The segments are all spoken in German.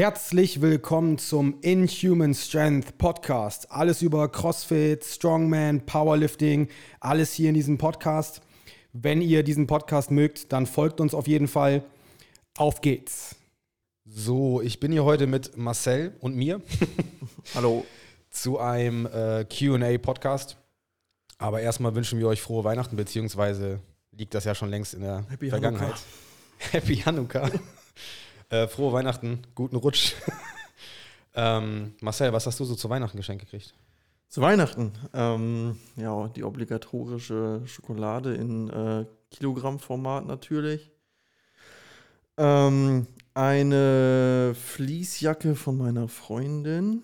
Herzlich willkommen zum Inhuman Strength Podcast. Alles über CrossFit, Strongman, Powerlifting, alles hier in diesem Podcast. Wenn ihr diesen Podcast mögt, dann folgt uns auf jeden Fall. Auf geht's. So, ich bin hier heute mit Marcel und mir. Hallo. Zu einem äh, QA-Podcast. Aber erstmal wünschen wir euch frohe Weihnachten, beziehungsweise liegt das ja schon längst in der Happy Vergangenheit. Hanukkah. Happy Hanukkah. Äh, frohe Weihnachten, guten Rutsch. ähm, Marcel, was hast du so zu Weihnachten geschenkt gekriegt? Zu Weihnachten. Ähm, ja, die obligatorische Schokolade in äh, Kilogrammformat natürlich. Ähm, eine Fließjacke von meiner Freundin.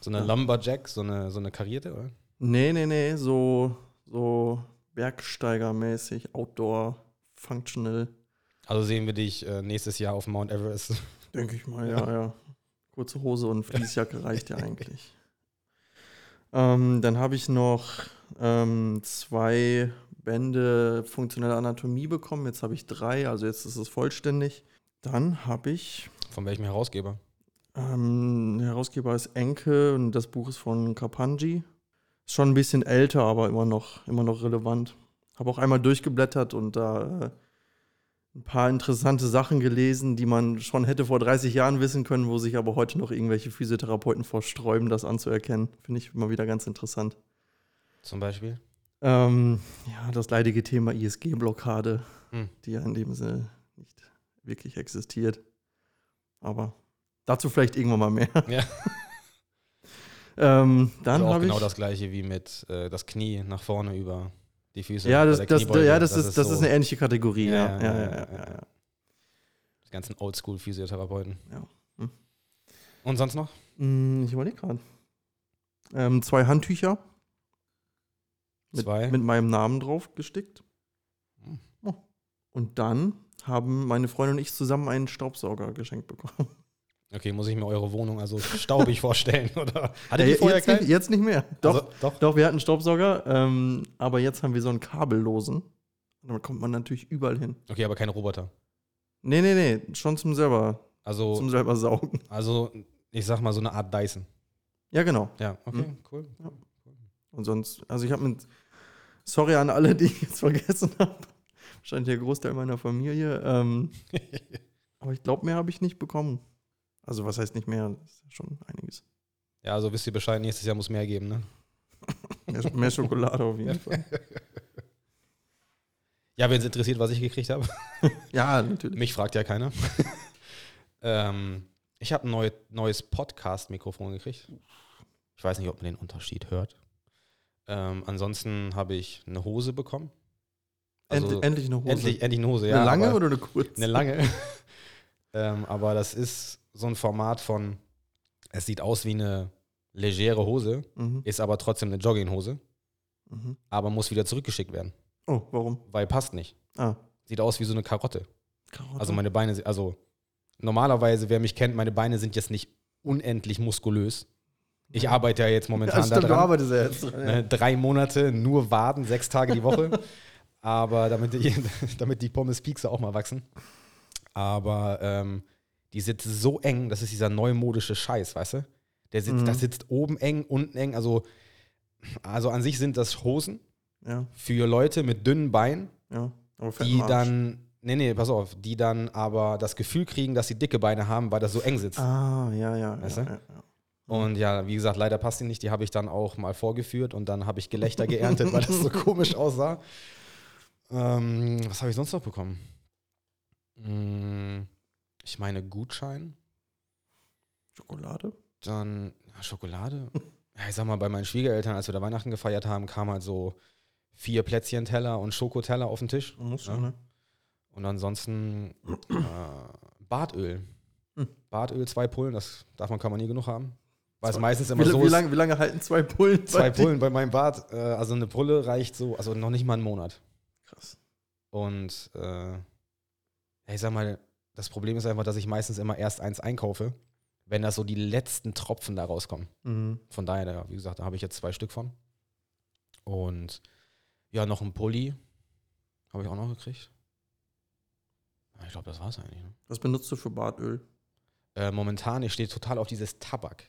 So eine Lumberjack, so eine, so eine karierte, oder? Nee, nee, nee, so, so Bergsteigermäßig, Outdoor, Functional. Also sehen wir dich äh, nächstes Jahr auf Mount Everest. Denke ich mal, ja, ja. Kurze Hose und Fließjacke reicht ja eigentlich. Ähm, dann habe ich noch ähm, zwei Bände funktionelle Anatomie bekommen. Jetzt habe ich drei, also jetzt ist es vollständig. Dann habe ich, Von welchem Herausgeber? ähm, Herausgeber ist Enke und das Buch ist von Kapanji. Ist schon ein bisschen älter, aber immer noch, immer noch relevant. Habe auch einmal durchgeblättert und da äh, ein paar interessante Sachen gelesen, die man schon hätte vor 30 Jahren wissen können, wo sich aber heute noch irgendwelche Physiotherapeuten vorsträuben, das anzuerkennen. Finde ich immer wieder ganz interessant. Zum Beispiel? Ähm, ja, das leidige Thema ISG-Blockade, Hm. die ja in dem Sinne nicht wirklich existiert. Aber dazu vielleicht irgendwann mal mehr. Ja. ähm, dann also auch genau ich. das gleiche wie mit äh, das Knie nach vorne über die Füße. ja, das, das, ja, das, ist, das so ist eine ähnliche Kategorie. Ja, Ja, ja, ja. ja, ja, Die ganzen Oldschool-Physiotherapeuten. Ja. Hm. Und sonst noch? Hm, Ich überlege gerade. Ähm, zwei Handtücher. Mit, Zwei? mit meinem Namen drauf gestickt. Hm. Oh. Und dann haben meine Freundin und ich zusammen einen Staubsauger geschenkt bekommen. Okay, muss ich mir eure Wohnung also staubig vorstellen, oder? Äh, ihr vorher jetzt, nicht, jetzt nicht mehr. Doch, Also, doch. doch, wir hatten einen Staubsauger, ähm, aber jetzt haben wir so einen kabellosen. Und damit kommt man natürlich überall hin. Okay, aber keine Roboter. Nee, nee, nee, schon zum selber, Also, zum selber saugen. also ich sag mal so eine Art Dyson. Ja, genau. Ja, okay, Hm. cool. Und sonst, also ich habe mit, sorry an alle, die ich jetzt vergessen habe. Wahrscheinlich der Großteil meiner Familie. Ähm, aber ich glaube, mehr habe ich nicht bekommen. Also was heißt nicht mehr? Das ist schon einiges. Ja, also wisst ihr Bescheid, nächstes Jahr muss mehr geben, ne? Mehr, mehr Schokolade auf jeden Fall. Ja, wenn es interessiert, was ich gekriegt habe. Ja, natürlich. Mich fragt ja keiner. ähm, ich habe ein neu, neues Podcast-Mikrofon gekriegt. Ich weiß nicht, ob man den Unterschied hört. Ähm, ansonsten habe ich eine Hose bekommen. Also Endlich, endlich eine Hose. endlich, endlich eine Hose, eine ja. lange aber- oder eine kurze? Eine lange. ähm, aber das ist so ein Format von, es sieht aus wie eine legere Hose, Mhm. ist aber trotzdem eine Jogginghose, Mhm. aber muss wieder zurückgeschickt werden, Oh, warum? weil passt nicht. Ah, Sieht aus wie so eine Karotte. Karotte. Also meine Beine, also normalerweise, wer mich kennt, meine Beine sind jetzt nicht unendlich muskulös. Ich arbeite ja jetzt momentan ja, stimmt, du daran. arbeitest ja jetzt dran. Ne, drei Monate nur Waden, sechs Tage die Woche. Aber damit die, damit die Pommes Piekse auch mal wachsen. Aber ähm, die sitzt so eng, das ist dieser neumodische Scheiß, weißt du? Der sitzt, Mhm. Das sitzt oben eng, unten eng. Also, also an sich sind das Hosen Ja, für Leute mit dünnen Beinen, ja. Die dann, nee, nee, pass auf, die dann aber das Gefühl kriegen, dass sie dicke Beine haben, weil das so eng sitzt. Ah, ja, ja. Weißt ja, du? Und ja, wie gesagt, leider passt die nicht. Die habe ich dann auch mal vorgeführt und dann habe ich Gelächter geerntet, weil das so komisch aussah. Ähm, was habe ich sonst noch bekommen? Mm, Ich meine Gutschein, Schokolade? dann ja, Schokolade. Ja, ich sag mal, bei meinen Schwiegereltern, als wir da Weihnachten gefeiert haben, kam halt so vier Plätzchenteller und Schokoteller auf den Tisch. Muss Ja. schon, ne? Und ansonsten äh, Bartöl. Hm. Bartöl, zwei Pullen, das davon kann man nie genug haben. Weil es meistens immer Wie, so wie, ist. lange, wie lange halten zwei Pullen? Zwei bei? Pullen bei meinem Bart. Äh, also eine Pulle reicht so, also noch nicht mal einen Monat. Krass. Und äh, ich sag mal, das Problem ist einfach, dass ich meistens immer erst eins einkaufe, wenn da so die letzten Tropfen da rauskommen. Mhm. Von daher, wie gesagt, da habe ich jetzt zwei Stück von. Und ja, noch ein Pulli habe ich auch noch gekriegt. Ich glaube, das war's eigentlich. Ne? Was benutzt du für Bartöl? äh, momentan, ich stehe total auf dieses Tabak.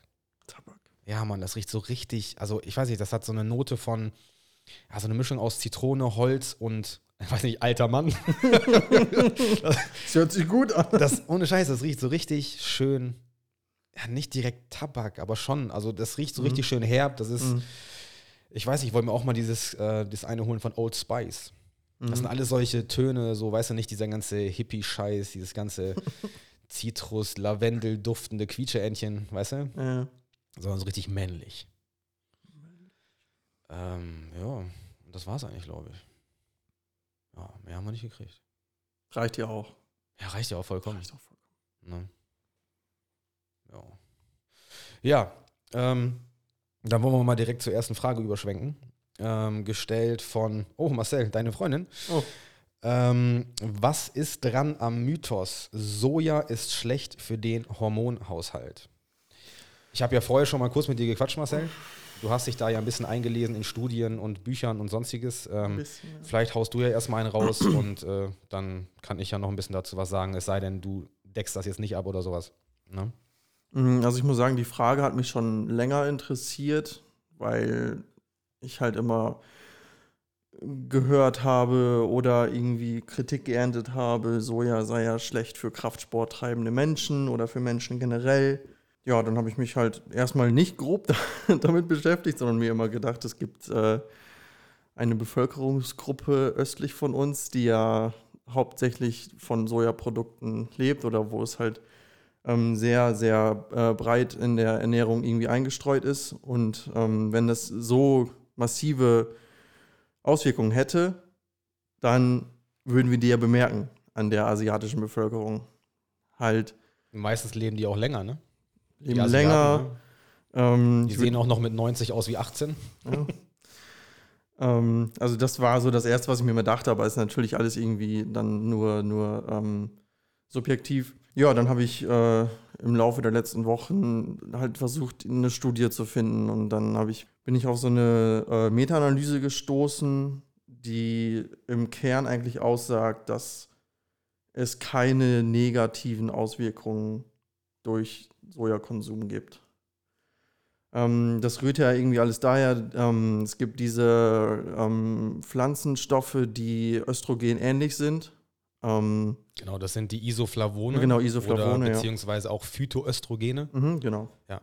Tabak. Ja, Mann, das riecht so richtig, also ich weiß nicht, das hat so eine Note von, ja, so eine Mischung aus Zitrone, Holz und, ich weiß nicht, alter Mann. Das hört sich gut an. Das, ohne Scheiß, das riecht so richtig schön, ja, nicht direkt Tabak, aber schon, also das riecht so Mhm. richtig schön herb. Das ist, Mhm. ich weiß nicht, ich wollte mir auch mal dieses, äh, das eine holen von Old Spice. Das sind Mhm. alles solche Töne, so, weißt du nicht, dieser ganze Hippie-Scheiß, dieses ganze Zitrus, Lavendel duftende Quietscheentchen, weißt du? Ja. Sondern so richtig männlich. Ähm, ja, das war's eigentlich, glaube ich. Ja, mehr haben wir nicht gekriegt. Reicht ja auch. Ja, reicht ja auch vollkommen. Reicht auch vollkommen. Ne? Ja. Ja, ähm, dann wollen wir mal direkt zur ersten Frage überschwenken. Ähm, gestellt von, oh Marcel, deine Freundin. Oh. Ähm, was ist dran am Mythos? Soja ist schlecht für den Hormonhaushalt. Ich habe ja vorher schon mal kurz mit dir gequatscht, Marcel. Du hast dich da ja ein bisschen eingelesen in Studien und Büchern und sonstiges. Ein Ähm, bisschen, ja. Vielleicht haust du ja erstmal einen raus und äh, dann kann ich ja noch ein bisschen dazu was sagen, es sei denn, du deckst das jetzt nicht ab oder sowas. Ne? Mm, Also ich muss sagen, die Frage hat mich schon länger interessiert, weil ich halt immer gehört habe oder irgendwie Kritik geerntet habe, Soja sei ja schlecht für Kraftsport treibende Menschen oder für Menschen generell. Ja, dann habe ich mich halt erstmal nicht grob damit beschäftigt, sondern mir immer gedacht, es gibt äh, eine Bevölkerungsgruppe östlich von uns, die ja hauptsächlich von Sojaprodukten lebt oder wo es halt ähm, sehr, sehr äh, breit in der Ernährung irgendwie eingestreut ist. Und ähm, wenn das so massive Auswirkungen hätte, dann würden wir die ja bemerken an der asiatischen Bevölkerung. Halt Meistens leben die auch länger, ne? Die eben Asiaten, länger. ne? Ähm, Die sehen auch noch mit 90 aus wie 18. Ja. ähm, also das war so das Erste, was ich mir immer dachte, aber ist natürlich alles irgendwie dann nur, nur ähm, subjektiv. Ja, dann habe ich äh, im Laufe der letzten Wochen halt versucht, eine Studie zu finden und dann habe ich, bin ich auf so eine äh, Meta-Analyse gestoßen, die im Kern eigentlich aussagt, dass es keine negativen Auswirkungen durch Sojakonsum gibt. Ähm, das rührt ja irgendwie alles daher, ähm, es gibt diese ähm, Pflanzenstoffe, die Östrogen ähnlich sind. Ähm, Genau, das sind die Isoflavone. Genau, Isoflavone, oder ja. beziehungsweise auch Phytoöstrogene. mhm, genau. Ja.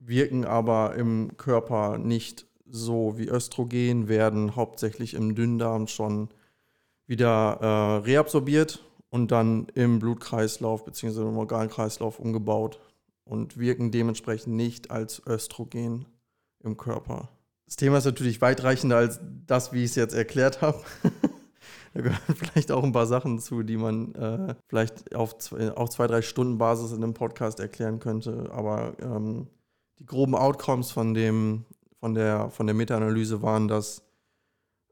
Wirken aber im Körper nicht so wie Östrogen, werden hauptsächlich im Dünndarm schon wieder äh, reabsorbiert und dann im Blutkreislauf bzw. im Organkreislauf umgebaut und wirken dementsprechend nicht als Östrogen im Körper. Das Thema ist natürlich weitreichender als das, wie ich es jetzt erklärt habe. da gehören vielleicht auch ein paar Sachen zu, die man äh, vielleicht auf zwei, auf zwei, drei Stunden Basis in einem Podcast erklären könnte. Aber ähm, die groben Outcomes von, dem, von der, von der Meta-Analyse waren, dass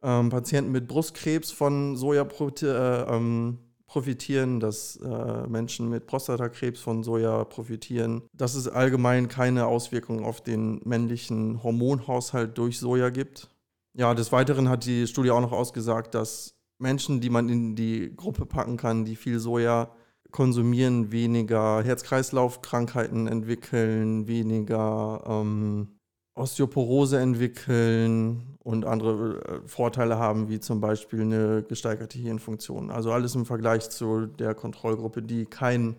ähm, Patienten mit Brustkrebs von Soja profiti äh, ähm, profitieren, dass äh, Menschen mit Prostatakrebs von Soja profitieren, dass es allgemein keine Auswirkungen auf den männlichen Hormonhaushalt durch Soja gibt. Ja, des Weiteren hat die Studie auch noch ausgesagt, dass Menschen, die man in die Gruppe packen kann, die viel Soja konsumieren, weniger Herz-Kreislauf-Krankheiten entwickeln, weniger ähm, Osteoporose entwickeln und andere äh, Vorteile haben, wie zum Beispiel eine gesteigerte Hirnfunktion. Also alles im Vergleich zu der Kontrollgruppe, die kein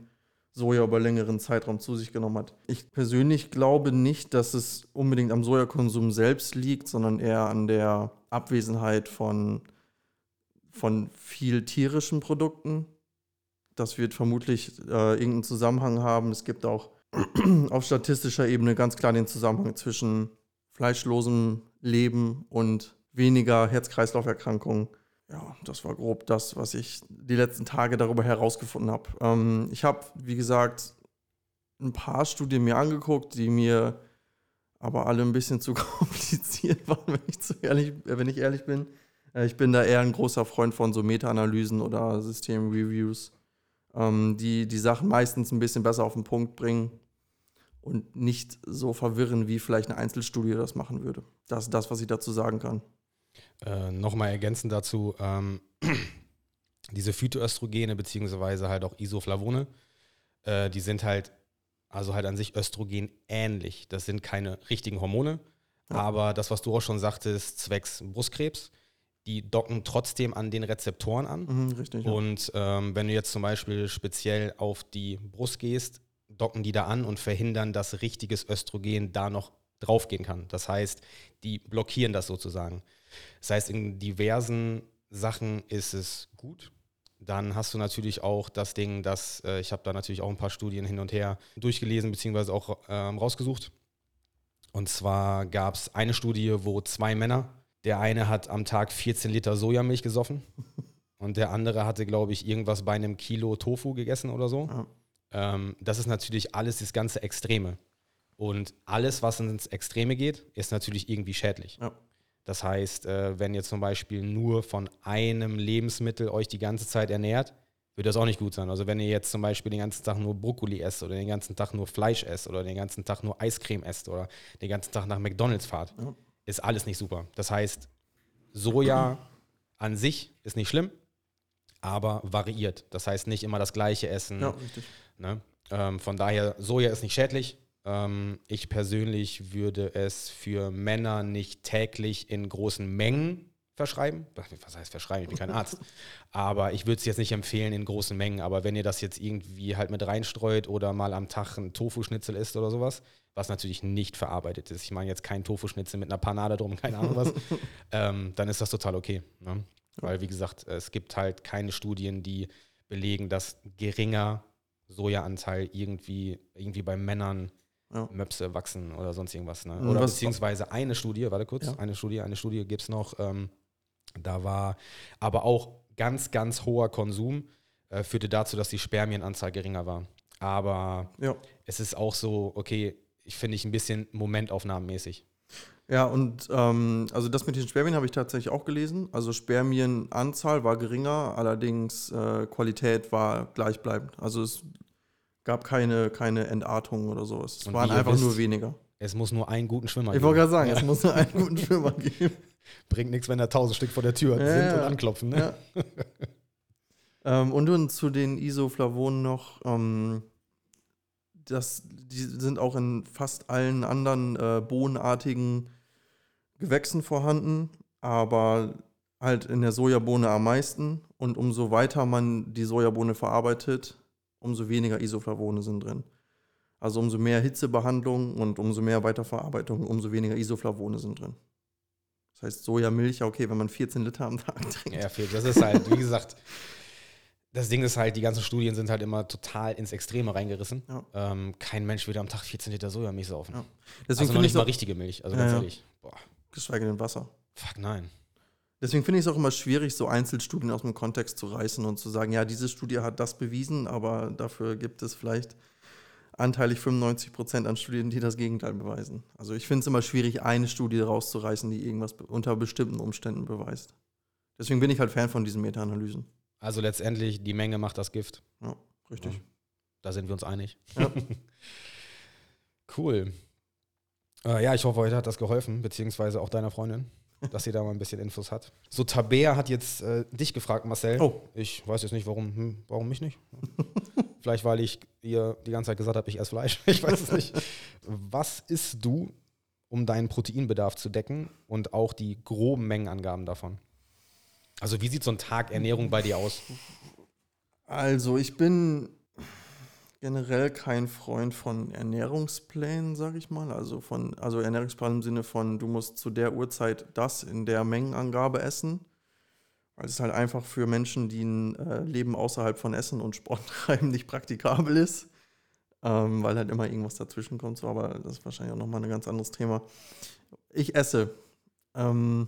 Soja über längeren Zeitraum zu sich genommen hat. Ich persönlich glaube nicht, dass es unbedingt am Sojakonsum selbst liegt, sondern eher an der Abwesenheit von, von viel tierischen Produkten. Das wird vermutlich äh, irgendeinen Zusammenhang haben. Es gibt auch auf statistischer Ebene ganz klar den Zusammenhang zwischen fleischlosem Leben und weniger Herz-Kreislauf-Erkrankungen. Ja, das war grob das, was ich die letzten Tage darüber herausgefunden habe. Ähm, ich habe, wie gesagt, ein paar Studien mir angeguckt, die mir aber alle ein bisschen zu kompliziert waren, wenn ich, zu ehrlich, äh, wenn ich ehrlich bin. Äh, ich bin da eher ein großer Freund von so Meta-Analysen oder System-Reviews, ähm, die die Sachen meistens ein bisschen besser auf den Punkt bringen und nicht so verwirren, wie vielleicht eine Einzelstudie das machen würde. Das ist das, was ich dazu sagen kann. Äh, Nochmal ergänzend dazu, ähm, diese Phytoöstrogene beziehungsweise halt auch Isoflavone, äh, die sind halt also halt an sich Östrogen ähnlich. Das sind keine richtigen Hormone, aber das, was du auch schon sagtest, zwecks Brustkrebs, die docken trotzdem an den Rezeptoren an. Mhm, richtig. Ja. Und ähm, wenn du jetzt zum Beispiel speziell auf die Brust gehst, docken die da an und verhindern, dass richtiges Östrogen da noch draufgehen kann. Das heißt, die blockieren das sozusagen. Das heißt, in diversen Sachen ist es gut. Dann hast du natürlich auch das Ding, dass äh, ich habe da natürlich auch ein paar Studien hin und her durchgelesen beziehungsweise auch ähm, rausgesucht. Und zwar gab es eine Studie, wo zwei Männer, der eine hat am Tag 14 Liter Sojamilch gesoffen und der andere hatte, glaube ich, irgendwas bei einem Kilo Tofu gegessen oder so. Ja. Ähm, das ist natürlich alles das ganze Extreme. Und alles, was ins Extreme geht, ist natürlich irgendwie schädlich. Ja. Das heißt, äh, wenn ihr zum Beispiel nur von einem Lebensmittel euch die ganze Zeit ernährt, wird das auch nicht gut sein. Also wenn ihr jetzt zum Beispiel den ganzen Tag nur Brokkoli esst oder den ganzen Tag nur Fleisch esst oder den ganzen Tag nur Eiscreme esst oder den ganzen Tag nach McDonalds fahrt, Ja. Ist alles nicht super. Das heißt, Soja an sich ist nicht schlimm, aber variiert. Das heißt, nicht immer das gleiche essen. ja, richtig. Ne? Ähm, von daher, Soja ist nicht schädlich. Ähm, ich persönlich würde es für Männer nicht täglich in großen Mengen verschreiben. Was heißt verschreiben? Ich bin kein Arzt. Aber ich würde es jetzt nicht empfehlen in großen Mengen. Aber wenn ihr das jetzt irgendwie halt mit reinstreut oder mal am Tag ein Tofu-Schnitzel isst oder sowas, was natürlich nicht verarbeitet ist, ich meine jetzt kein Tofu-Schnitzel mit einer Panade drum, keine Ahnung was, ähm, dann ist das total okay. Ne? Weil, wie gesagt, es gibt halt keine Studien, die belegen, dass geringer Sojaanteil irgendwie, irgendwie bei Männern Ja. Möpse wachsen oder sonst irgendwas. Ne? Oder was- beziehungsweise eine Studie, warte kurz, Ja. eine Studie, eine Studie gibt es noch, ähm, da war aber auch ganz, ganz hoher Konsum, äh, führte dazu, dass die Spermienanzahl geringer war. Aber Ja. es ist auch so, okay, ich finde ich ein bisschen momentaufnahmenmäßig. Ja, und ähm, also das mit den Spermien habe ich tatsächlich auch gelesen. Also Spermienanzahl war geringer, allerdings äh, Qualität war gleichbleibend. Also es gab keine, keine Entartung oder sowas. Es Und waren einfach wisst, nur weniger. Es muss nur einen guten Schwimmer Ich wollte gerade sagen, Ja. es muss nur einen guten Schwimmer geben. Bringt nichts, wenn da tausend Stück vor der Tür Ja, sind und anklopfen. Ne? Ja. ähm, und nun zu den Isoflavonen noch. Ähm, das, die sind auch in fast allen anderen äh, bohnenartigen Gewächsen vorhanden, aber halt in der Sojabohne am meisten. Und umso weiter man die Sojabohne verarbeitet, umso weniger Isoflavone sind drin. Also umso mehr Hitzebehandlung und umso mehr Weiterverarbeitung, umso weniger Isoflavone sind drin. Das heißt, Sojamilch, ja, okay, wenn man 14 Liter am Tag trinkt. Ja, fehlt. Das ist halt, wie gesagt, das Ding ist halt, die ganzen Studien sind halt immer total ins Extreme reingerissen. Ja. Ähm, kein Mensch will am Tag 14 Liter Sojamilch saufen. Ja. also Deswegen noch finde nicht mal richtige Milch. Also ganz ja. ehrlich. Boah, geschweige denn Wasser. fuck nein. Deswegen finde ich es auch immer schwierig, so Einzelstudien aus dem Kontext zu reißen und zu sagen, ja, diese Studie hat das bewiesen, aber dafür gibt es vielleicht anteilig 95 Prozent an Studien, die das Gegenteil beweisen. Also ich finde es immer schwierig, eine Studie rauszureißen, die irgendwas unter bestimmten Umständen beweist. Deswegen bin ich halt Fan von diesen Meta-Analysen. Also letztendlich, die Menge macht das Gift. Ja, richtig. Ja. Da sind wir uns einig. Ja. cool. Äh, ja, ich hoffe, heute hat das geholfen, beziehungsweise auch deiner Freundin, dass sie da mal ein bisschen Infos hat. So, Tabea hat jetzt äh, dich gefragt, Marcel. Oh. Ich weiß jetzt nicht, warum, hm, warum mich nicht. Vielleicht, weil ich ihr die ganze Zeit gesagt habe, ich esse Fleisch. Ich weiß es nicht. Was isst du, um deinen Proteinbedarf zu decken und auch die groben Mengenangaben davon? Also, wie sieht so ein Tag Ernährung bei dir aus? Also, ich bin generell kein Freund von Ernährungsplänen, sage ich mal. Also von, also Ernährungsplan im Sinne von, du musst zu der Uhrzeit das in der Mengenangabe essen. Weil es halt einfach für Menschen, die ein äh, Leben außerhalb von Essen und Sport treiben, nicht praktikabel ist. Ähm, weil halt immer irgendwas dazwischen kommt. So, aber das ist wahrscheinlich auch nochmal ein ganz anderes Thema. Ich esse. Ähm,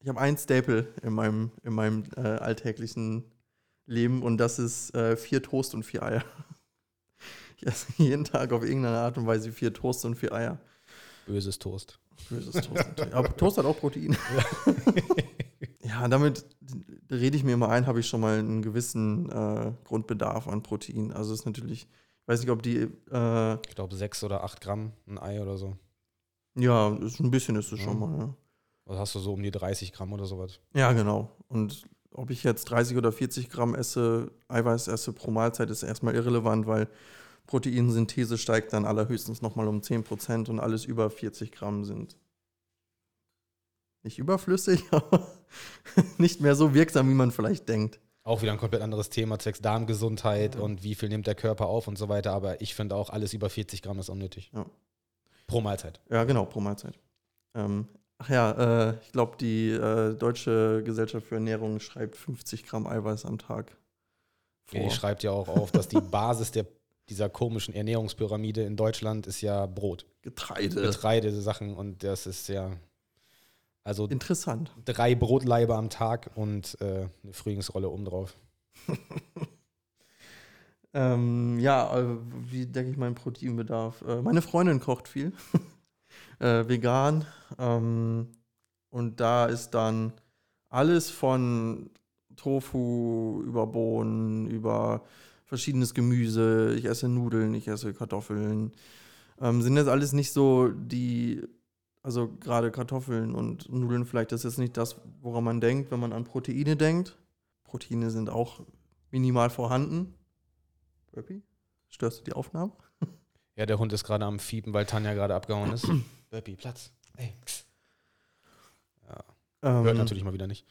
ich habe ein Staple in meinem, in meinem äh, alltäglichen Leben und das ist äh, vier Toast und vier Eier. Ich esse jeden Tag auf irgendeine Art und Weise vier Toast und vier Eier. Böses Toast. Böses Toast natürlich. Aber Toast hat auch Protein. ja, damit rede ich mir immer ein, habe ich schon mal einen gewissen äh, Grundbedarf an Protein. Also ist natürlich, ich weiß nicht, ob die, äh, Ich glaube, sechs oder acht Gramm ein Ei oder so. ja, ist ein bisschen ist es Ja. schon mal, ja. Was hast du so um die 30 Gramm oder sowas? Ja, genau. Und ob ich jetzt 30 oder 40 Gramm esse, Eiweiß esse pro Mahlzeit, ist erstmal irrelevant, weil Proteinsynthese steigt dann allerhöchstens nochmal um 10% und alles über 40 Gramm sind nicht überflüssig, aber nicht mehr so wirksam, wie man vielleicht denkt. Auch wieder ein komplett anderes Thema, zwecks Darmgesundheit ja. und wie viel nimmt der Körper auf und so weiter. Aber ich finde auch, alles über 40 Gramm ist unnötig. Ja. Pro Mahlzeit. Ja, genau, pro Mahlzeit. Ähm, ach ja, äh, ich glaube, die äh, Deutsche Gesellschaft für Ernährung schreibt 50 Gramm Eiweiß am Tag. Vor. Die schreibt ja auch auf, dass die Basis der, dieser komischen Ernährungspyramide in Deutschland ist ja Brot. Getreide. Getreidesachen und das ist ja also Interessant. drei Brotleibe am Tag und äh, eine Frühlingsrolle obendrauf. ähm, ja, äh, wie denke ich meinen Proteinbedarf? Äh, meine Freundin kocht viel. äh, vegan. Ähm, und da ist dann alles von Tofu über Bohnen, über verschiedenes Gemüse. Ich esse Nudeln, ich esse Kartoffeln. Ähm, sind das alles nicht so die also gerade Kartoffeln und Nudeln vielleicht, das ist nicht das, woran man denkt, wenn man an Proteine denkt. Proteine sind auch minimal vorhanden. Burpee, störst du die Aufnahme? Ja, der Hund ist gerade am Fiepen, weil Tanja gerade abgehauen ist. Burpee, Platz. Ey. Ja. Ähm, Hört natürlich mal wieder nicht.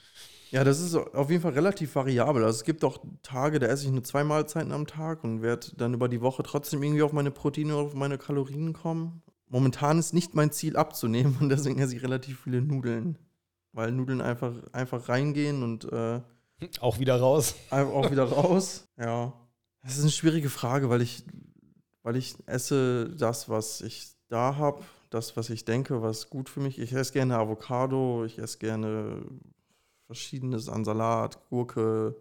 Ja, das ist auf jeden Fall relativ variabel. Also es gibt auch Tage, da esse ich nur zwei Mahlzeiten am Tag und werde dann über die Woche trotzdem irgendwie auf meine Proteine oder auf meine Kalorien kommen momentan ist nicht mein Ziel abzunehmen und deswegen esse ich relativ viele Nudeln. Weil Nudeln einfach, einfach reingehen und äh, auch wieder raus. Auch wieder raus, ja. Das ist eine schwierige Frage, weil ich, weil ich esse das, was ich da habe, das, was ich denke, was gut für mich. Ich esse gerne Avocado, ich esse gerne verschiedenes an Salat, Gurke.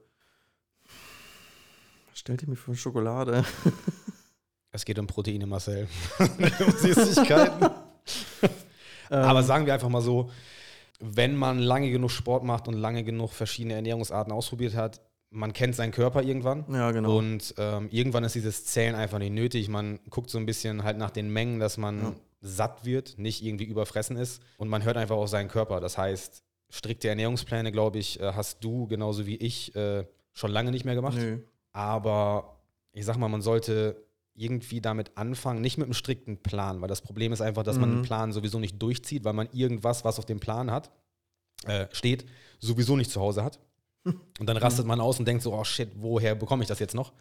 Was stellt ihr mir für Schokolade? Es geht um Proteine, Marcel. um Süßigkeiten. Aber sagen wir einfach mal so, wenn man lange genug Sport macht und lange genug verschiedene Ernährungsarten ausprobiert hat, man kennt seinen Körper irgendwann. Ja, genau. Und ähm, irgendwann ist dieses Zählen einfach nicht nötig. Man guckt so ein bisschen halt nach den Mengen, dass man ja. satt wird, nicht irgendwie überfressen ist. Und man hört einfach auf seinen Körper. Das heißt, strikte Ernährungspläne, glaube ich, äh, hast du genauso wie ich äh, schon lange nicht mehr gemacht. Nö. Aber ich sag mal, man sollte irgendwie damit anfangen, nicht mit einem strikten Plan, weil das Problem ist einfach, dass mhm. man einen Plan sowieso nicht durchzieht, weil man irgendwas, was auf dem Plan hat, äh, steht, sowieso nicht zu Hause hat. Und dann rastet mhm. man aus und denkt so, oh shit, woher bekomme ich das jetzt noch?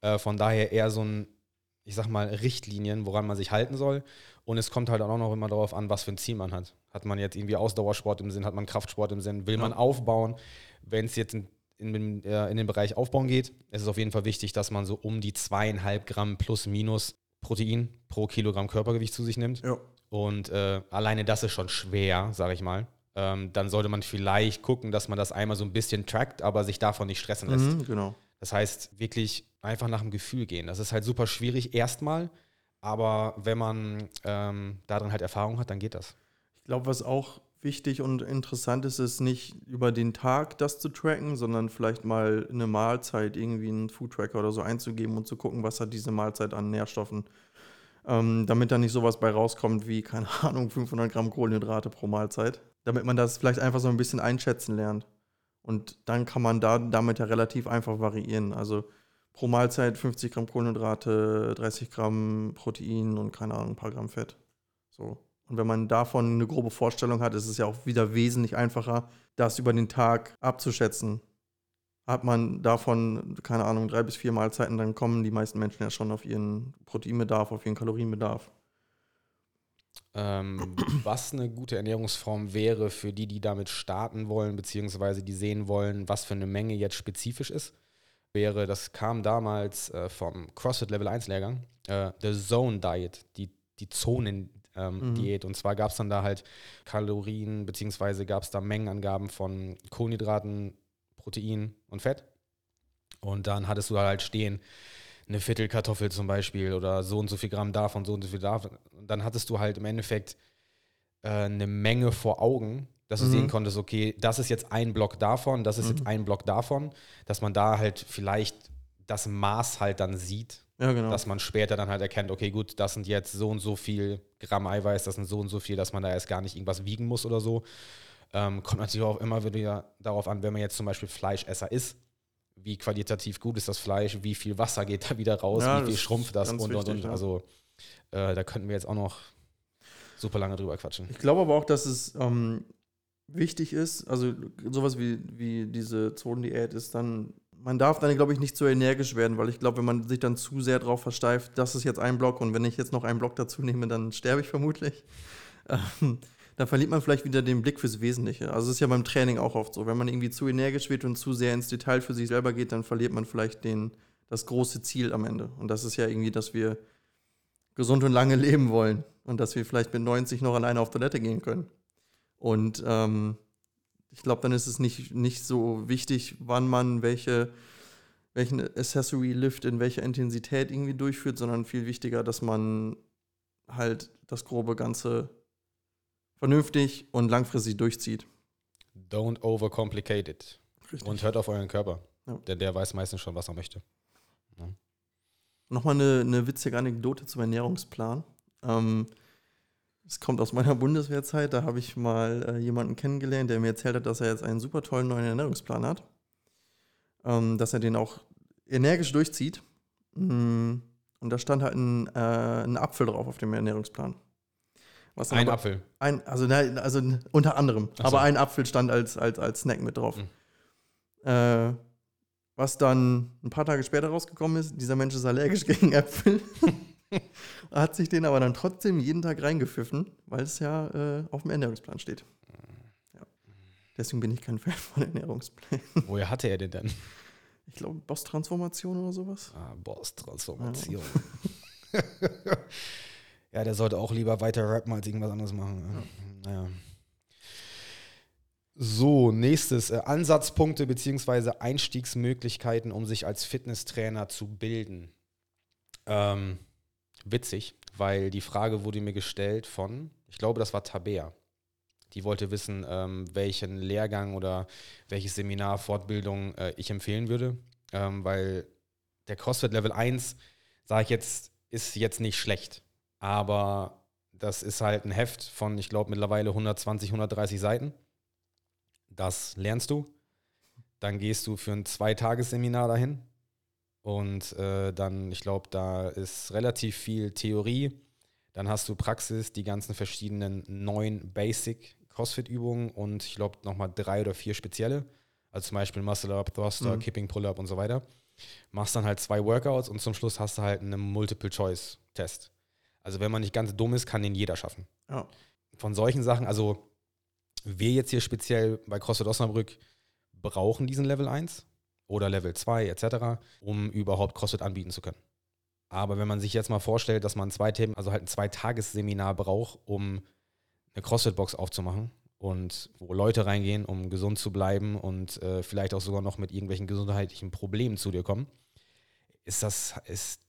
Äh, von daher eher so ein, ich sag mal, Richtlinien, woran man sich halten soll. Und es kommt halt auch noch immer darauf an, was für ein Ziel man hat. Hat man jetzt irgendwie Ausdauersport im Sinn, hat man Kraftsport im Sinn, will ja. man aufbauen? Wenn es jetzt in den, äh, in den Bereich Aufbauen geht, ist es auf jeden Fall wichtig, dass man so um die zweieinhalb Gramm plus minus Protein pro Kilogramm Körpergewicht zu sich nimmt. Ja. Und äh, alleine das ist schon schwer, sage ich mal. Ähm, dann sollte man vielleicht gucken, dass man das einmal so ein bisschen trackt, aber sich davon nicht stressen lässt. Mhm, genau. Das heißt, wirklich einfach nach dem Gefühl gehen. Das ist halt super schwierig erstmal, aber wenn man ähm, darin halt Erfahrung hat, dann geht das. Ich glaube, was auch wichtig und interessant ist es nicht über den Tag das zu tracken, sondern vielleicht mal eine Mahlzeit irgendwie einen Food-Tracker oder so einzugeben und zu gucken, was hat diese Mahlzeit an Nährstoffen. Ähm, damit da nicht sowas bei rauskommt wie, keine Ahnung, 500 Gramm Kohlenhydrate pro Mahlzeit. Damit man das vielleicht einfach so ein bisschen einschätzen lernt. Und dann kann man da damit ja relativ einfach variieren. Also pro Mahlzeit 50 Gramm Kohlenhydrate, 30 Gramm Protein und keine Ahnung, ein paar Gramm Fett. So. Und wenn man davon eine grobe Vorstellung hat, ist es ja auch wieder wesentlich einfacher, das über den Tag abzuschätzen. Hat man davon, keine Ahnung, drei bis vier Mahlzeiten, dann kommen die meisten Menschen ja schon auf ihren Proteinbedarf, auf ihren Kalorienbedarf. Ähm, was eine gute Ernährungsform wäre für die, die damit starten wollen, beziehungsweise die sehen wollen, was für eine Menge jetzt spezifisch ist, wäre, das kam damals äh, vom CrossFit Level 1 Lehrgang, äh, The Zone Diet, die, die Zonen, ähm, mhm. Diät. Und zwar gab es dann da halt Kalorien, beziehungsweise gab es da Mengenangaben von Kohlenhydraten, Protein und Fett. Und dann hattest du halt stehen, eine Viertelkartoffel zum Beispiel oder so und so viel Gramm davon, so und so viel davon. Und dann hattest du halt im Endeffekt äh, eine Menge vor Augen, dass du mhm. sehen konntest, okay, das ist jetzt ein Block davon, das ist mhm. jetzt ein Block davon, dass man da halt vielleicht das Maß halt dann sieht ja, genau. Dass man später dann halt erkennt, okay, gut, das sind jetzt so und so viel Gramm Eiweiß, das sind so und so viel, dass man da erst gar nicht irgendwas wiegen muss oder so. Ähm, kommt natürlich auch immer wieder darauf an, wenn man jetzt zum Beispiel Fleischesser ist, wie qualitativ gut ist das Fleisch, wie viel Wasser geht da wieder raus, Ja, wie viel schrumpft das und und wichtig, und. ja. Also äh, da könnten wir jetzt auch noch super lange drüber quatschen. Ich glaube aber auch, dass es ähm, wichtig ist, also sowas wie, wie diese Zonendiät ist dann, man darf dann, glaube ich, nicht zu energisch werden, weil ich glaube, wenn man sich dann zu sehr darauf versteift, das ist jetzt ein Block und wenn ich jetzt noch einen Block dazu nehme, dann sterbe ich vermutlich. Ähm, dann verliert man vielleicht wieder den Blick fürs Wesentliche. Also es ist ja beim Training auch oft so. Wenn man irgendwie zu energisch wird und zu sehr ins Detail für sich selber geht, dann verliert man vielleicht den, das große Ziel am Ende. Und das ist ja irgendwie, dass wir gesund und lange leben wollen und dass wir vielleicht mit 90 noch alleine auf Toilette gehen können. Und ähm, ich glaube, dann ist es nicht, nicht so wichtig, wann man welche, welchen Accessory Lift in welcher Intensität irgendwie durchführt, sondern viel wichtiger, dass man halt das grobe Ganze vernünftig und langfristig durchzieht. Don't overcomplicate it. Richtig. Und hört auf euren Körper. Ja. Denn der weiß meistens schon, was er möchte. Nochmal eine, eine witzige Anekdote zum Ernährungsplan. Ähm, es kommt aus meiner Bundeswehrzeit. Da habe ich mal äh, jemanden kennengelernt, der mir erzählt hat, dass er jetzt einen super tollen neuen Ernährungsplan hat. Ähm, dass er den auch energisch durchzieht. Mm, Und da stand halt ein, äh, ein Apfel drauf auf dem Ernährungsplan. Was Ein aber- Apfel. Ein, also, nein, also unter anderem. So. Aber ein Apfel stand als, als, als Snack mit drauf. Mhm. Äh, was dann ein paar Tage später rausgekommen ist, dieser Mensch ist allergisch gegen Äpfel. hat sich den aber dann trotzdem jeden Tag reingepfiffen, weil es ja äh, auf dem Ernährungsplan steht. Ja. Deswegen bin ich kein Fan von Ernährungsplänen. Woher hatte er den denn? Ich glaube, Boss-Transformation oder sowas. Ah, Boss-Transformation. ja, der sollte auch lieber weiter rappen als irgendwas anderes machen. Ja. Naja. So, nächstes. Äh, Ansatzpunkte bzw. Einstiegsmöglichkeiten, um sich als Fitnesstrainer zu bilden. Ähm, witzig, weil die Frage wurde mir gestellt von, ich glaube, das war Tabea. Die wollte wissen, ähm, welchen Lehrgang oder welches Seminar, Fortbildung äh, ich empfehlen würde, ähm, weil der CrossFit Level 1, sage ich jetzt, ist jetzt nicht schlecht. Aber das ist halt ein Heft von, ich glaube, mittlerweile 120, 130 Seiten. Das lernst du. Dann gehst du für ein Zweitagesseminar dahin. Und äh, dann, ich glaube, da ist relativ viel Theorie. Dann hast du Praxis, die ganzen verschiedenen neun Basic CrossFit-Übungen und ich glaube nochmal drei oder vier spezielle. Also zum Beispiel Muscle Up, Thruster, Mhm. Kipping, Pull-Up und so weiter. Machst dann halt zwei Workouts und zum Schluss hast du halt einen Multiple-Choice-Test. Also wenn man nicht ganz dumm ist, kann den jeder schaffen. Ja. Von solchen Sachen, also wir jetzt hier speziell bei CrossFit Osnabrück brauchen diesen Level 1 oder Level 2 etc., um überhaupt CrossFit anbieten zu können. Aber wenn man sich jetzt mal vorstellt, dass man zwei Themen, also halt ein Zweitagesseminar braucht, um eine CrossFit-Box aufzumachen und wo Leute reingehen, um gesund zu bleiben und äh, vielleicht auch sogar noch mit irgendwelchen gesundheitlichen Problemen zu dir kommen, ist das, ist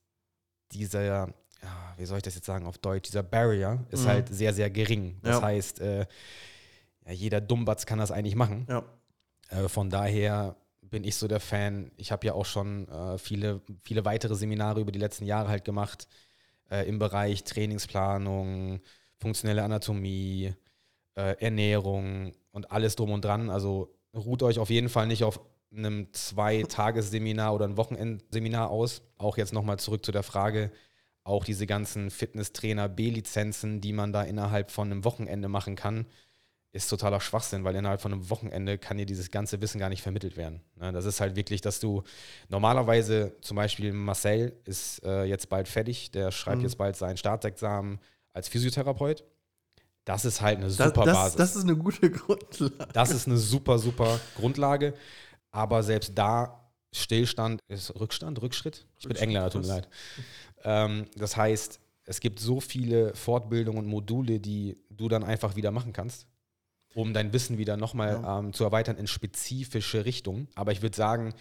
dieser, ja, wie soll ich das jetzt sagen auf Deutsch, dieser Barrier ist Mhm. halt sehr, sehr gering. Das Ja. heißt, äh, ja, jeder Dummbatz kann das eigentlich machen. Äh, von daher bin ich so der Fan. Ich habe ja auch schon äh, viele, viele weitere Seminare über die letzten Jahre halt gemacht äh, im Bereich Trainingsplanung, funktionelle Anatomie, äh, Ernährung und alles drum und dran. Also ruht euch auf jeden Fall nicht auf einem Zwei-Tages-Seminar oder ein Wochenendseminar aus. Auch jetzt nochmal zurück zu der Frage, auch diese ganzen Fitnesstrainer B-Lizenzen, die man da innerhalb von einem Wochenende machen kann, ist totaler Schwachsinn, weil innerhalb von einem Wochenende kann dir dieses ganze Wissen gar nicht vermittelt werden. Ne, Das ist halt wirklich, dass du normalerweise, zum Beispiel Marcel ist äh, jetzt bald fertig, der schreibt Mhm. jetzt bald seinen Staatsexamen als Physiotherapeut. Das ist halt eine Das, super das, Basis. das ist eine gute Grundlage. Das ist eine super, super Grundlage. Aber selbst da Stillstand ist Rückstand, Rückschritt. Ich bin Rückschritt, Engländer, tut mir leid. Ähm, das heißt, es gibt so viele Fortbildungen und Module, die du dann einfach wieder machen kannst, um dein Wissen wieder nochmal Ja. ähm, zu erweitern in spezifische Richtungen. Aber ich würde sagen,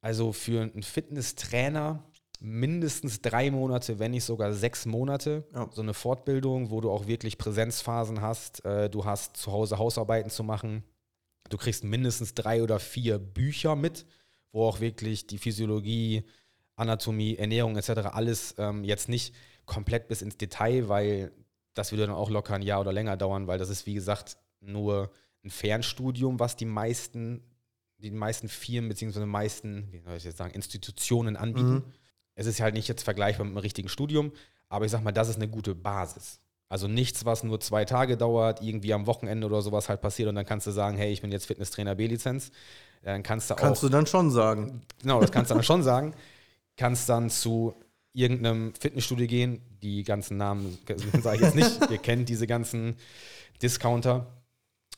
also für einen Fitnesstrainer mindestens drei Monate, wenn nicht sogar sechs Monate, Ja. so eine Fortbildung, wo du auch wirklich Präsenzphasen hast. Äh, du hast zu Hause Hausarbeiten zu machen. Du kriegst mindestens drei oder vier Bücher mit, wo auch wirklich die Physiologie, Anatomie, Ernährung etc. alles ähm, jetzt nicht komplett bis ins Detail, weil das würde dann auch locker ein Jahr oder länger dauern, weil das ist, wie gesagt, nur ein Fernstudium, was die meisten die meisten Firmen bzw. meisten, wie soll ich jetzt sagen, Institutionen anbieten. Mhm. Es ist halt nicht jetzt vergleichbar mit einem richtigen Studium, aber ich sag mal, das ist eine gute Basis. Also nichts, was nur zwei Tage dauert, irgendwie am Wochenende oder sowas halt passiert und dann kannst du sagen, hey, ich bin jetzt Fitnesstrainer B-Lizenz. Dann kannst du auch. Kannst du dann schon sagen. Genau, das kannst du dann schon sagen. Kannst dann zu irgendeinem Fitnessstudio gehen. Die ganzen Namen sage ich jetzt nicht. ihr kennt diese ganzen Discounter.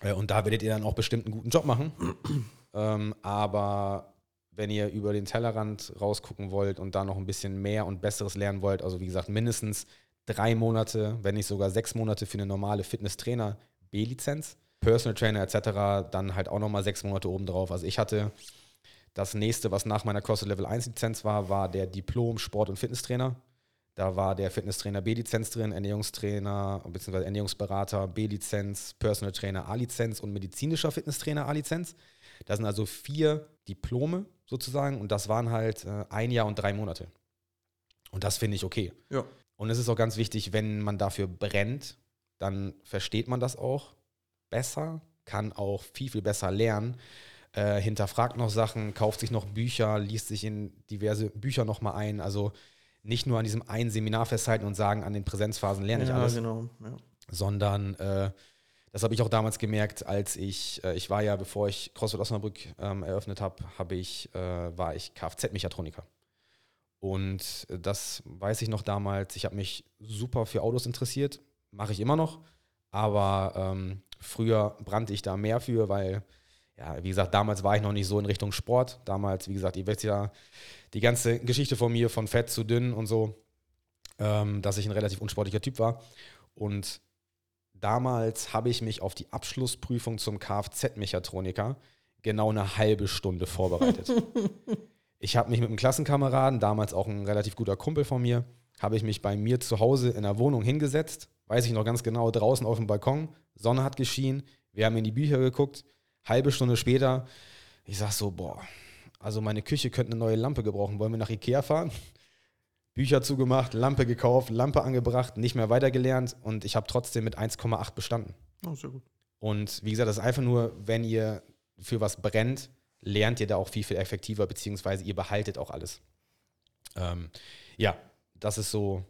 Äh, und da werdet ihr dann auch bestimmt einen guten Job machen. ähm, aber wenn ihr über den Tellerrand rausgucken wollt und da noch ein bisschen mehr und Besseres lernen wollt, also wie gesagt, mindestens drei Monate, wenn nicht sogar sechs Monate für eine normale Fitnesstrainer B-Lizenz, Personal Trainer etc., dann halt auch nochmal sechs Monate obendrauf. Also ich hatte das nächste, was nach meiner CrossFit Level 1 Lizenz war, war der Diplom Sport- und Fitnesstrainer. Da war der Fitnesstrainer B-Lizenz drin, Ernährungstrainer bzw. Ernährungsberater B-Lizenz, Personal Trainer A-Lizenz und medizinischer Fitnesstrainer A-Lizenz. Das sind also vier Diplome sozusagen und das waren halt äh, ein Jahr und drei Monate. Und das finde ich okay. Ja. Und es ist auch ganz wichtig, wenn man dafür brennt, dann versteht man das auch besser, kann auch viel, viel besser lernen, äh, hinterfragt noch Sachen, kauft sich noch Bücher, liest sich in diverse Bücher nochmal ein. Also nicht nur an diesem einen Seminar festhalten und sagen, an den Präsenzphasen lerne ich ja, alles, genau. ja. sondern äh, das habe ich auch damals gemerkt, als ich, äh, ich war ja, bevor ich CrossFit Osnabrück ähm, eröffnet habe, habe ich, äh, war ich Kfz-Mechatroniker. Und das weiß ich noch damals. Ich habe mich super für Autos interessiert, mache ich immer noch. Aber ähm, früher brannte ich da mehr für, weil, ja, wie gesagt, damals war ich noch nicht so in Richtung Sport. Damals, wie gesagt, ihr wisst ja die ganze Geschichte von mir, von fett zu dünn und so, ähm, dass ich ein relativ unsportlicher Typ war. Und damals habe ich mich auf die Abschlussprüfung zum Kfz-Mechatroniker genau eine halbe Stunde vorbereitet. Ich habe mich mit einem Klassenkameraden, damals auch ein relativ guter Kumpel von mir, habe ich mich bei mir zu Hause in der Wohnung hingesetzt, weiß ich noch ganz genau, draußen auf dem Balkon, Sonne hat geschienen, wir haben in die Bücher geguckt, halbe Stunde später, ich sag so, boah, also meine Küche könnte eine neue Lampe gebrauchen, wollen wir nach Ikea fahren? Bücher zugemacht, Lampe gekauft, Lampe angebracht, nicht mehr weitergelernt und ich habe trotzdem mit 1,8 bestanden. Oh, sehr gut. Und wie gesagt, das ist einfach nur, wenn ihr für was brennt, lernt ihr da auch viel, viel effektiver, beziehungsweise ihr behaltet auch alles. Ähm, ja, das ist so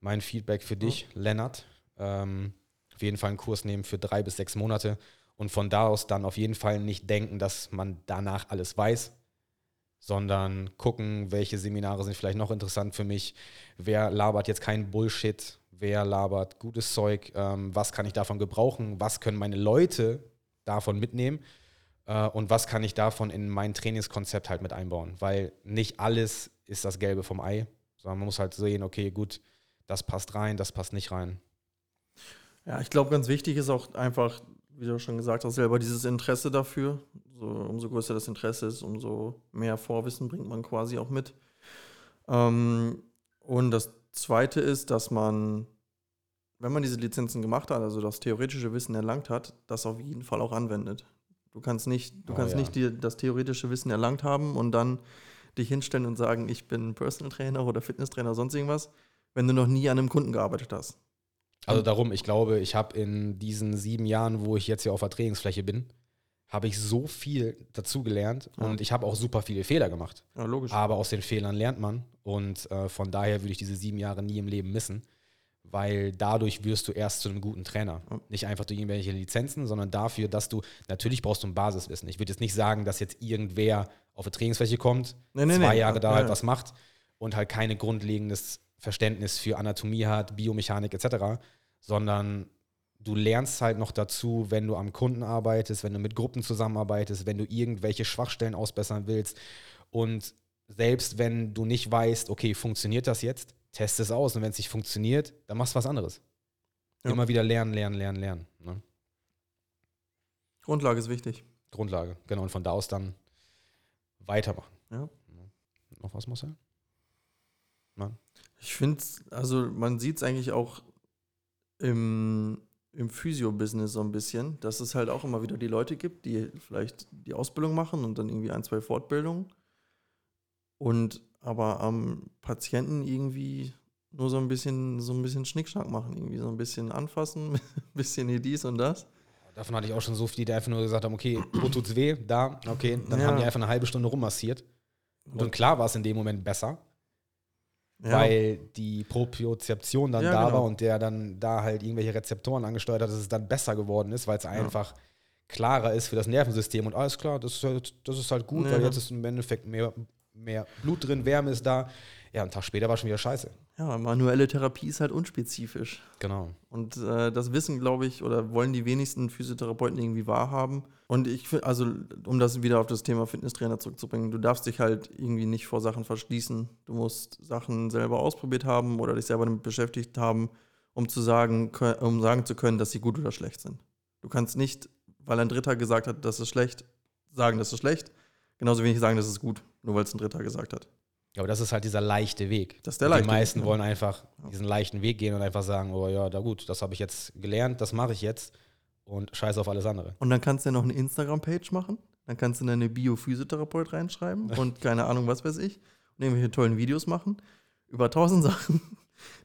mein Feedback für dich, ja. Lennart. Ähm, auf jeden Fall einen Kurs nehmen für drei bis sechs Monate und von da aus dann auf jeden Fall nicht denken, dass man danach alles weiß, sondern gucken, welche Seminare sind vielleicht noch interessant für mich, wer labert jetzt kein Bullshit, wer labert gutes Zeug, ähm, was kann ich davon gebrauchen, was können meine Leute davon mitnehmen äh, und was kann ich davon in mein Trainingskonzept halt mit einbauen? Weil nicht alles ist das Gelbe vom Ei, sondern man muss halt sehen, okay, gut, das passt rein, das passt nicht rein. Ja, ich glaube, ganz wichtig ist auch einfach, wie du schon gesagt hast, selber dieses Interesse dafür. So, umso größer das Interesse ist, umso mehr Vorwissen bringt man quasi auch mit. Ähm, und das Zweite ist, dass man, wenn man diese Lizenzen gemacht hat, also das theoretische Wissen erlangt hat, das auf jeden Fall auch anwendet. Du kannst nicht, du oh, kannst ja. nicht dir das theoretische Wissen erlangt haben und dann dich hinstellen und sagen, ich bin Personal Trainer oder Fitnesstrainer oder sonst irgendwas, wenn du noch nie an einem Kunden gearbeitet hast. Also darum, ich glaube, ich habe in diesen sieben Jahren, wo ich jetzt hier auf der Trainingsfläche bin, habe ich so viel dazugelernt ja. und ich habe auch super viele Fehler gemacht. Ja, logisch. Aber aus den Fehlern lernt man und äh, von daher würde ich diese sieben Jahre nie im Leben missen weil dadurch wirst du erst zu einem guten Trainer. Nicht einfach durch irgendwelche Lizenzen, sondern dafür, dass du, natürlich brauchst du ein Basiswissen. Ich würde jetzt nicht sagen, dass jetzt irgendwer auf eine Trainingsfläche kommt, nee, nee, zwei nee. Jahre da halt was macht und halt keine grundlegendes Verständnis für Anatomie hat, Biomechanik etc., sondern du lernst halt noch dazu, wenn du am Kunden arbeitest, wenn du mit Gruppen zusammenarbeitest, wenn du irgendwelche Schwachstellen ausbessern willst und selbst wenn du nicht weißt, okay, funktioniert das jetzt, test es aus und wenn es nicht funktioniert, dann machst du was anderes. Ja. Immer wieder lernen, lernen, lernen, lernen. Ne? Grundlage ist wichtig. Grundlage, genau. Und von da aus dann weitermachen. Ja. Noch was, Marcel? Nein. Ich finde, also man sieht es eigentlich auch im, im Physio-Business so ein bisschen, dass es halt auch immer wieder die Leute gibt, die vielleicht die Ausbildung machen und dann irgendwie ein, zwei Fortbildungen und aber am Patienten irgendwie nur so ein bisschen, so ein bisschen Schnickschnack machen, irgendwie so ein bisschen anfassen, ein bisschen hier dies und das. Davon hatte ich auch schon so viele, die einfach nur gesagt haben, okay, wo tut's weh? Da, okay. Dann Ja. haben die einfach eine halbe Stunde rummassiert. Und klar war es in dem Moment besser, Ja. weil die Propriozeption dann Ja, da genau. war und der dann da halt irgendwelche Rezeptoren angesteuert hat, dass es dann besser geworden ist, weil es einfach klarer ist für das Nervensystem. Und alles klar, das ist halt, das ist halt gut, weil jetzt ist im Endeffekt mehr, mehr Blut drin, Wärme ist da. Ja, einen Tag später war schon wieder scheiße. Ja, manuelle Therapie ist halt unspezifisch. Genau. Und äh, das wissen, glaube ich, oder wollen die wenigsten Physiotherapeuten irgendwie wahrhaben. Und ich finde, also um das wieder auf das Thema Fitnesstrainer zurückzubringen, du darfst dich halt irgendwie nicht vor Sachen verschließen. Du musst Sachen selber ausprobiert haben oder dich selber damit beschäftigt haben, um zu sagen, um sagen zu können, dass sie gut oder schlecht sind. Du kannst nicht, weil ein Dritter gesagt hat, das ist schlecht, sagen, das ist schlecht. Genauso wenig sagen, das ist gut, nur weil es ein Dritter gesagt hat. Aber das ist halt dieser leichte Weg. Das ist der leichte Die meisten Weg, ja. wollen einfach diesen leichten Weg gehen und einfach sagen, oh ja, da gut, das habe ich jetzt gelernt, das mache ich jetzt und scheiß auf alles andere. Und dann kannst du ja noch eine Instagram-Page machen. Dann kannst du in deine Bio-Physiotherapeut reinschreiben und keine Ahnung, was weiß ich. Und irgendwelche tollen Videos machen über tausend Sachen,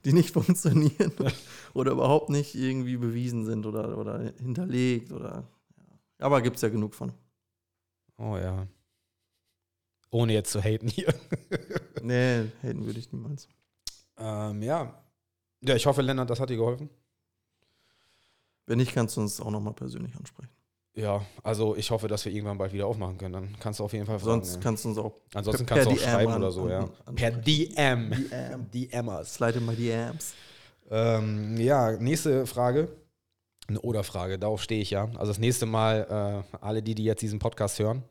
die nicht funktionieren oder überhaupt nicht irgendwie bewiesen sind oder, oder hinterlegt oder. Ja. Aber gibt es ja genug von. Oh ja. Ohne jetzt zu haten hier. Nee, haten würde ich niemals. ähm, ja. Ja, ich hoffe, Lennart, das hat dir geholfen. Wenn nicht, kannst du uns auch nochmal persönlich ansprechen. Ja, also ich hoffe, dass wir irgendwann bald wieder aufmachen können. Dann kannst du auf jeden Fall fragen. Sonst ja. kannst du uns auch Ansonsten kannst du auch DM schreiben an- oder so, an- ja. an- Per DM. DM. DMers. slide in my DMs. Ähm, ja, nächste Frage. Eine Oder-Frage, darauf stehe ich ja. Also das nächste Mal, äh, alle die, die jetzt diesen Podcast hören,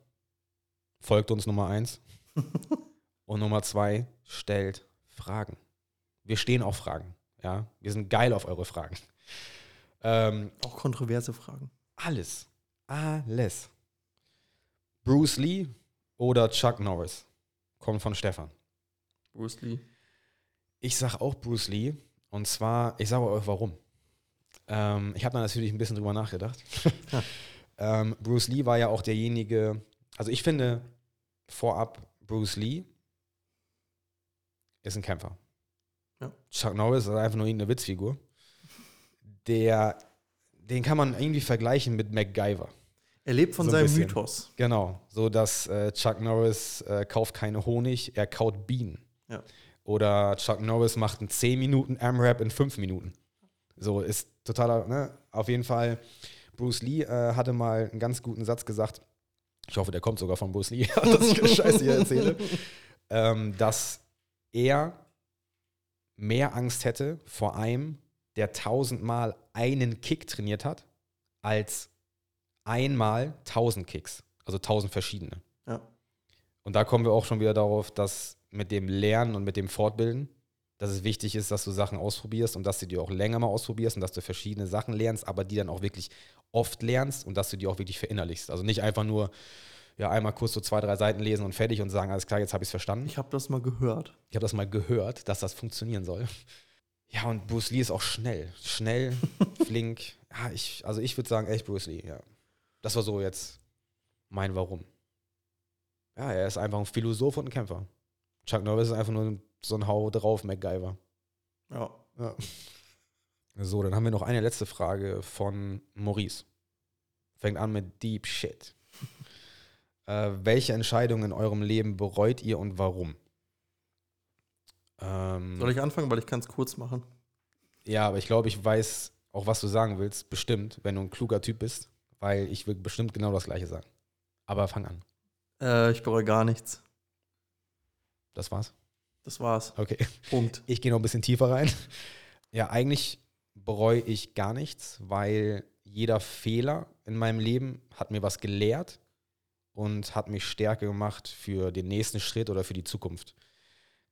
folgt uns Nummer eins. Und Nummer zwei, stellt Fragen. Wir stehen auf Fragen. Ja, wir sind geil auf eure Fragen. Ähm, Auch kontroverse Fragen. alles. Alles. Bruce Lee oder Chuck Norris? Kommt von Stefan. Bruce Lee. Ich sag auch Bruce Lee. Und zwar, ich sage euch warum. Ähm, ich habe da natürlich ein bisschen drüber nachgedacht. ähm, Bruce Lee war ja auch derjenige, also ich finde vorab, Bruce Lee ist ein Kämpfer. Ja. Chuck Norris ist einfach nur irgendeine Witzfigur. Der, den kann man irgendwie vergleichen mit MacGyver. Er lebt von So ein seinem bisschen. Mythos. Genau, so dass äh, Chuck Norris äh, kauft keine Honig, er kaut Bienen. Ja. Oder Chuck Norris macht einen 10 Minuten AMRAP in 5 Minuten. So ist totaler, ne? Auf jeden Fall, Bruce Lee äh, hatte mal einen ganz guten Satz gesagt. Ich hoffe, der kommt sogar von Bruce Lee, dass ich keine Scheiße hier erzähle. ähm, dass er mehr Angst hätte vor einem, der tausendmal einen Kick trainiert hat, als einmal tausend Kicks. Also tausend verschiedene. Ja. Und da kommen wir auch schon wieder darauf, dass mit dem Lernen und mit dem Fortbilden, dass es wichtig ist, dass du Sachen ausprobierst und dass du die auch länger mal ausprobierst und dass du verschiedene Sachen lernst, aber die dann auch wirklich oft lernst und dass du die auch wirklich verinnerlichst. Also nicht einfach nur ja, einmal kurz so zwei, drei Seiten lesen und fertig und sagen, alles klar, jetzt habe ich es verstanden. Ich habe das mal gehört. Ich habe das mal gehört, dass das funktionieren soll. Ja, und Bruce Lee ist auch schnell. Schnell, flink. Ja, ich, also ich würde sagen, echt Bruce Lee, ja. Das war so jetzt mein Warum. Ja, er ist einfach ein Philosoph und ein Kämpfer. Chuck Norris ist einfach nur so ein Hau drauf MacGyver. Ja. Ja. So, dann haben wir noch eine letzte Frage von Maurice. Fängt an mit Deep Shit. äh, welche Entscheidung in eurem Leben bereut ihr und warum? Ähm, Soll ich anfangen, weil ich kann es kurz machen? ja, aber ich glaube, ich weiß auch, was du sagen willst. Bestimmt, wenn du ein kluger Typ bist. Weil ich will bestimmt genau das Gleiche sagen. Aber fang an. Äh, ich bereue gar nichts. Das war's. Das war's. Okay. Punkt. Ich gehe noch ein bisschen tiefer rein. Ja, eigentlich bereue ich gar nichts, weil jeder Fehler in meinem Leben hat mir was gelehrt und hat mich stärker gemacht für den nächsten Schritt oder für die Zukunft.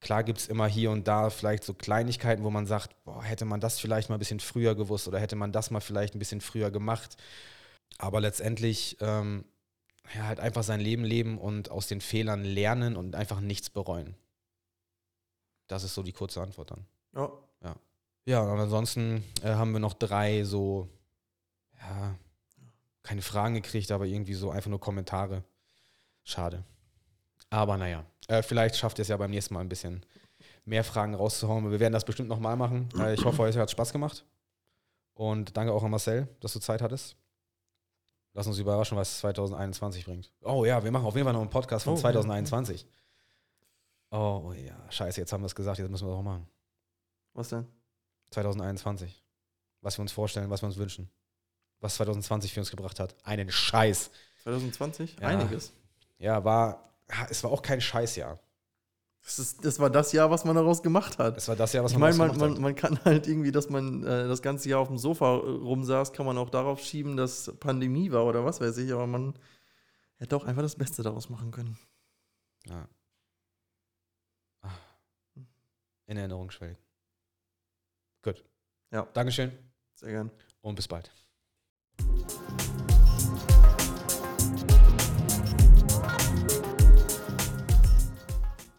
Klar gibt es immer hier und da vielleicht so Kleinigkeiten, wo man sagt, boah, hätte man das vielleicht mal ein bisschen früher gewusst oder hätte man das mal vielleicht ein bisschen früher gemacht. Aber letztendlich ähm, ja, halt einfach sein Leben leben und aus den Fehlern lernen und einfach nichts bereuen. Das ist so die kurze Antwort dann. Ja. Ja, und ansonsten äh, haben wir noch drei so, ja, keine Fragen gekriegt, aber irgendwie so einfach nur Kommentare. Schade. Aber naja, äh, vielleicht schafft ihr es ja beim nächsten Mal ein bisschen mehr Fragen rauszuhauen. Wir werden das bestimmt nochmal machen. Äh, ich hoffe, euch hat Spaß gemacht. Und danke auch an Marcel, dass du Zeit hattest. Lass uns überraschen, was 2021 bringt. Oh ja, wir machen auf jeden Fall noch einen Podcast von Oh, ja. 2021. Oh, oh ja, scheiße, jetzt haben wir es gesagt, jetzt müssen wir es auch machen. Was denn? 2021. Was wir uns vorstellen, was wir uns wünschen. Was 2020 für uns gebracht hat. Einen Scheiß. 2020? Ja. Einiges. Ja, war, es war auch kein Scheißjahr. Das, ist, das war das Jahr, was man daraus gemacht hat. Es war das Jahr, was ich man meine, man, ausgemacht man, man kann halt irgendwie, dass man äh, das ganze Jahr auf dem Sofa äh, rumsaß, kann man auch darauf schieben, dass Pandemie war oder was weiß ich, aber man hätte auch einfach das Beste daraus machen können. hat. Ja. Ah. In Erinnerung schwelgen. Gut. Ja. Dankeschön. Sehr gern. Und bis bald.